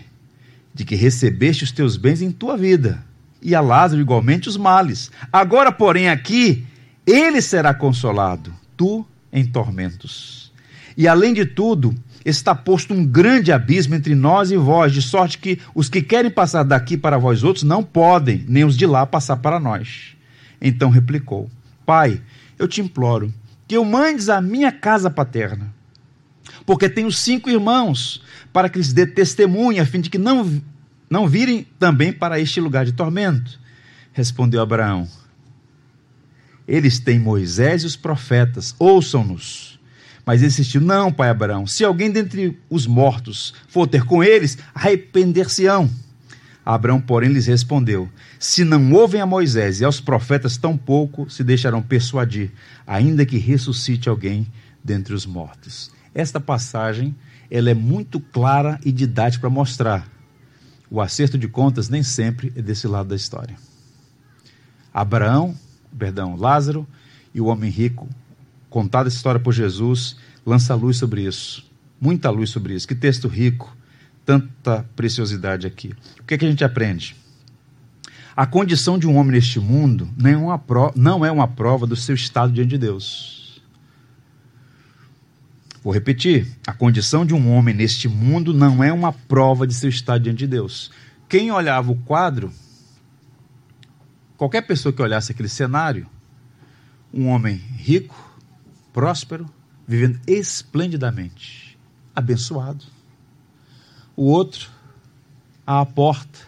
de que recebeste os teus bens em tua vida, e a Lázaro igualmente os males. Agora, porém, aqui ele será consolado, tu em tormentos. E além de tudo, está posto um grande abismo entre nós e vós, de sorte que os que querem passar daqui para vós outros não podem, nem os de lá passar para nós. Então replicou: Pai, eu te imploro que eu mandes a minha casa paterna, porque tenho cinco irmãos, para que lhes dê testemunha, a fim de que não, não virem também para este lugar de tormento. Respondeu Abraão: eles têm Moisés e os profetas, ouçam-nos. Mas insistiu: Não, pai Abraão, se alguém dentre os mortos for ter com eles, arrepender-se-ão. Abraão, porém, lhes respondeu: Se não ouvem a Moisés e aos profetas, tampouco se deixarão persuadir, ainda que ressuscite alguém dentre os mortos. Esta passagem ela é muito clara e didática para mostrar o acerto de contas nem sempre é desse lado da história. Abraão perdão, Lázaro e o homem rico, contada essa história por Jesus, lança luz sobre isso. Muita luz sobre isso. Que texto rico, tanta preciosidade aqui. O que, é que a gente aprende? A condição de um homem neste mundo é, não é uma prova do seu estado diante de Deus. Vou repetir: a condição de um homem neste mundo não é uma prova de seu estado diante de Deus. Quem olhava o quadro Qualquer pessoa que olhasse aquele cenário, um homem rico, próspero, vivendo esplendidamente, abençoado. O outro, à porta,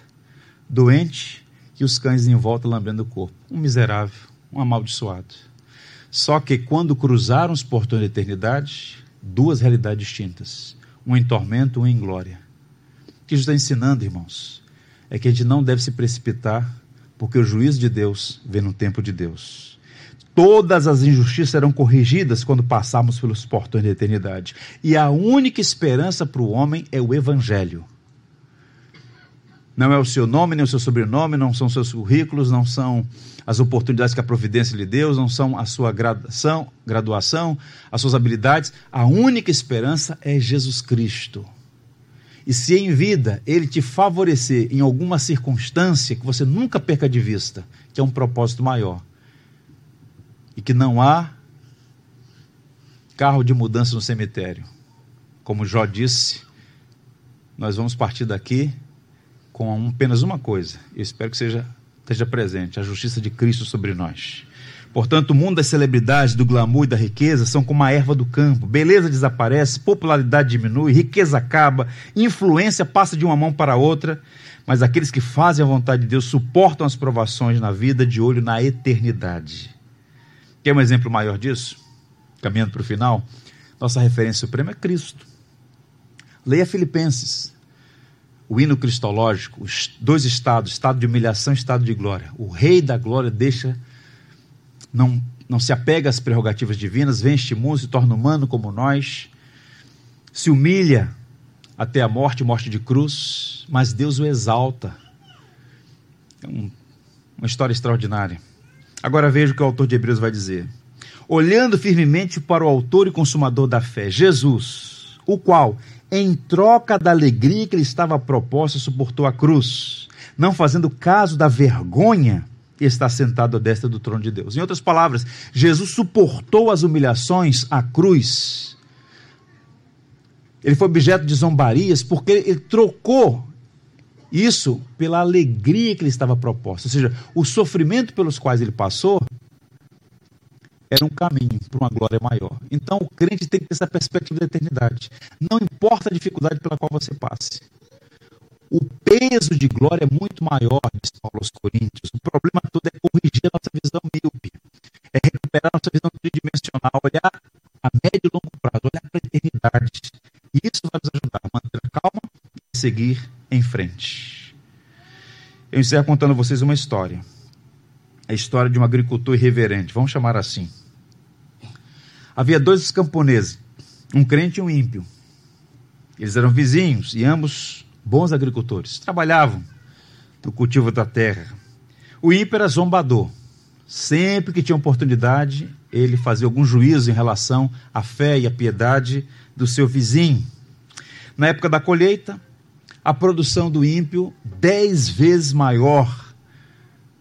doente, e os cães em volta lambendo o corpo. Um miserável, um amaldiçoado. Só que quando cruzaram os portões da eternidade, duas realidades distintas. Um em tormento, um em glória. O que Jesus está ensinando, irmãos, é que a gente não deve se precipitar porque o juízo de Deus vem no tempo de Deus. Todas as injustiças serão corrigidas quando passarmos pelos portões da eternidade. E a única esperança para o homem é o Evangelho. Não é o seu nome, nem o seu sobrenome, não são seus currículos, não são as oportunidades que a providência lhe deu, não são a sua graduação, graduação, as suas habilidades. A única esperança é Jesus Cristo. E se em vida ele te favorecer em alguma circunstância que você nunca perca de vista, que é um propósito maior, e que não há carro de mudança no cemitério. Como Jó disse, nós vamos partir daqui com apenas uma coisa. Eu espero que seja, esteja presente: a justiça de Cristo sobre nós. Portanto, o mundo das celebridades, do glamour e da riqueza são como a erva do campo. Beleza desaparece, popularidade diminui, riqueza acaba, influência passa de uma mão para outra. Mas aqueles que fazem a vontade de Deus suportam as provações na vida de olho na eternidade. Quer um exemplo maior disso? Caminhando para o final, nossa referência suprema é Cristo. Leia Filipenses, o hino cristológico, os dois estados, estado de humilhação e estado de glória. O rei da glória deixa não, não se apega às prerrogativas divinas, vem este mundo, se torna humano como nós, se humilha até a morte, morte de cruz, mas Deus o exalta. É um, uma história extraordinária. Agora veja o que o autor de Hebreus vai dizer. Olhando firmemente para o autor e consumador da fé, Jesus, o qual, em troca da alegria que lhe estava proposta, suportou a cruz, não fazendo caso da vergonha, está sentado à destra do trono de Deus. Em outras palavras, Jesus suportou as humilhações, a cruz. Ele foi objeto de zombarias porque ele trocou isso pela alegria que lhe estava proposta. Ou seja, o sofrimento pelos quais ele passou era um caminho para uma glória maior. Então, o crente tem que ter essa perspectiva da eternidade. Não importa a dificuldade pela qual você passe o peso de glória é muito maior, diz Paulo aos Coríntios. O problema todo é corrigir a nossa visão míope, é recuperar a nossa visão tridimensional, olhar a médio e longo prazo, olhar para a eternidade. E isso vai nos ajudar a manter a calma e seguir em frente. Eu encerro contando a vocês uma história. A história de um agricultor irreverente, vamos chamar assim. Havia dois camponeses, um crente e um ímpio. Eles eram vizinhos e ambos bons agricultores, trabalhavam no cultivo da terra. O ímpio era zombador. Sempre que tinha oportunidade, ele fazia algum juízo em relação à fé e à piedade do seu vizinho. Na época da colheita, a produção do ímpio dez vezes maior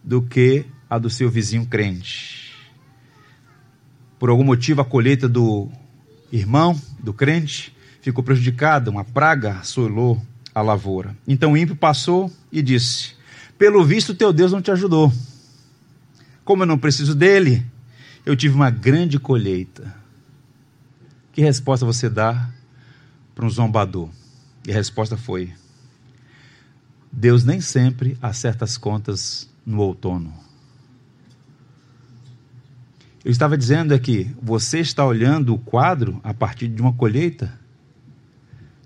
do que a do seu vizinho crente. Por algum motivo, a colheita do irmão, do crente, ficou prejudicada, uma praga assolou a lavoura. Então o ímpio passou e disse: Pelo visto, teu Deus não te ajudou. Como eu não preciso dele, eu tive uma grande colheita. Que resposta você dá para um zombador? E a resposta foi: Deus nem sempre acerta as contas no outono. Eu estava dizendo é que você está olhando o quadro a partir de uma colheita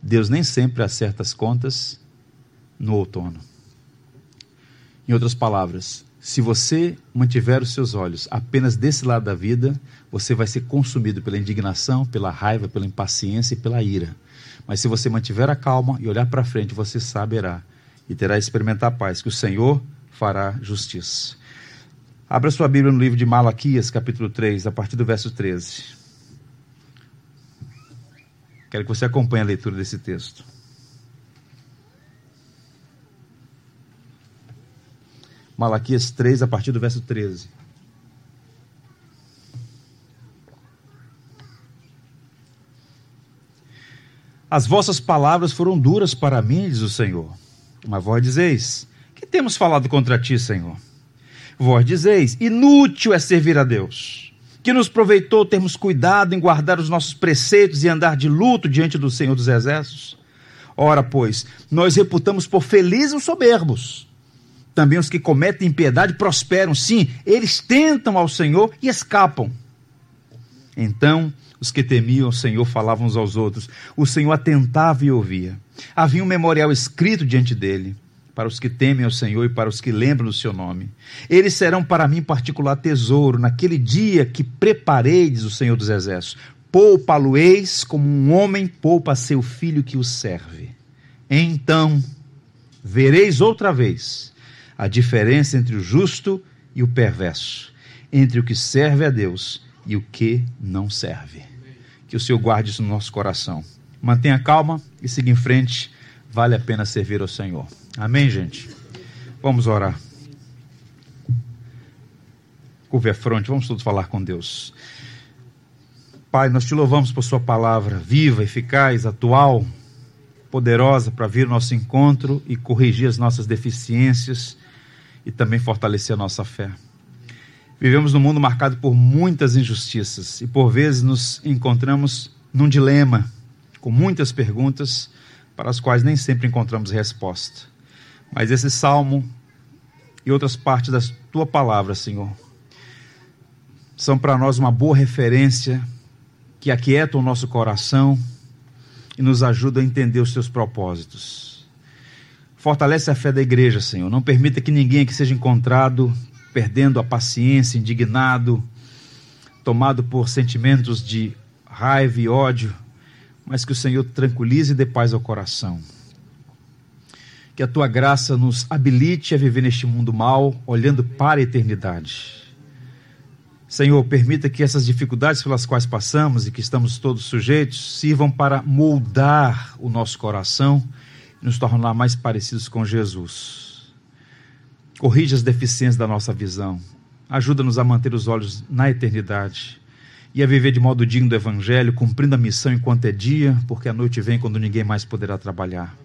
Deus nem sempre acerta as contas no outono. Em outras palavras, se você mantiver os seus olhos apenas desse lado da vida, você vai ser consumido pela indignação, pela raiva, pela impaciência e pela ira. Mas se você mantiver a calma e olhar para frente, você saberá e terá experimentar a paz, que o Senhor fará justiça. Abra sua Bíblia no livro de Malaquias, capítulo 3, a partir do verso 13. Quero que você acompanhe a leitura desse texto. Malaquias 3, a partir do verso 13. As vossas palavras foram duras para mim, diz o Senhor. Mas vós dizeis: Que temos falado contra ti, Senhor? Vós dizeis: Inútil é servir a Deus que nos proveitou termos cuidado em guardar os nossos preceitos e andar de luto diante do Senhor dos Exércitos? Ora, pois, nós reputamos por felizes os soberbos. Também os que cometem impiedade prosperam, sim, eles tentam ao Senhor e escapam. Então, os que temiam o Senhor falavam uns aos outros. O Senhor atentava e ouvia. Havia um memorial escrito diante dele para os que temem ao Senhor e para os que lembram do seu nome. Eles serão para mim particular tesouro naquele dia que preparei, diz o Senhor dos Exércitos. Poupa-lo-eis como um homem poupa seu filho que o serve. Então vereis outra vez a diferença entre o justo e o perverso, entre o que serve a Deus e o que não serve. Que o Senhor guarde isso no nosso coração. Mantenha calma e siga em frente. Vale a pena servir ao Senhor. Amém, gente? Vamos orar. Curve a fronte, vamos todos falar com Deus. Pai, nós te louvamos por Sua palavra viva, eficaz, atual, poderosa para vir ao nosso encontro e corrigir as nossas deficiências e também fortalecer a nossa fé. Vivemos num mundo marcado por muitas injustiças e por vezes nos encontramos num dilema, com muitas perguntas para as quais nem sempre encontramos resposta. Mas esse salmo e outras partes da tua palavra, Senhor, são para nós uma boa referência que aquieta o nosso coração e nos ajuda a entender os teus propósitos. Fortalece a fé da igreja, Senhor. Não permita que ninguém aqui seja encontrado perdendo a paciência, indignado, tomado por sentimentos de raiva e ódio, mas que o Senhor tranquilize e dê paz ao coração. Que a tua graça nos habilite a viver neste mundo mal, olhando para a eternidade. Senhor, permita que essas dificuldades pelas quais passamos e que estamos todos sujeitos sirvam para moldar o nosso coração e nos tornar mais parecidos com Jesus. Corrija as deficiências da nossa visão. Ajuda-nos a manter os olhos na eternidade e a viver de modo digno do Evangelho, cumprindo a missão enquanto é dia, porque a noite vem quando ninguém mais poderá trabalhar.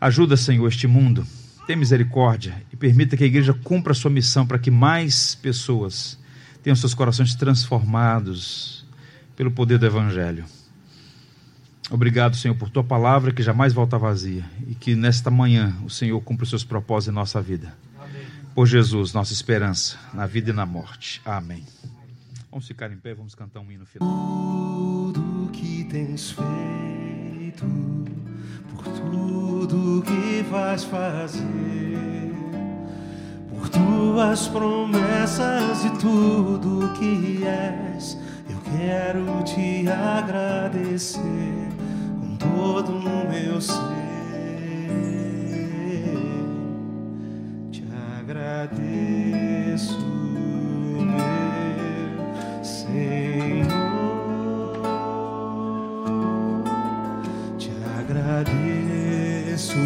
Ajuda, Senhor, este mundo. Tem misericórdia e permita que a igreja cumpra a sua missão para que mais pessoas tenham seus corações transformados pelo poder do Evangelho. Obrigado, Senhor, por tua palavra que jamais volta vazia e que nesta manhã o Senhor cumpra os seus propósitos em nossa vida. Por Jesus, nossa esperança na vida e na morte. Amém. Vamos ficar em pé, vamos cantar um hino final. Tudo que tens feito, por tudo que vais fazer por tuas promessas e tudo que és. Eu quero te agradecer com todo o meu ser. Te agradeço, meu Senhor. Te agradeço,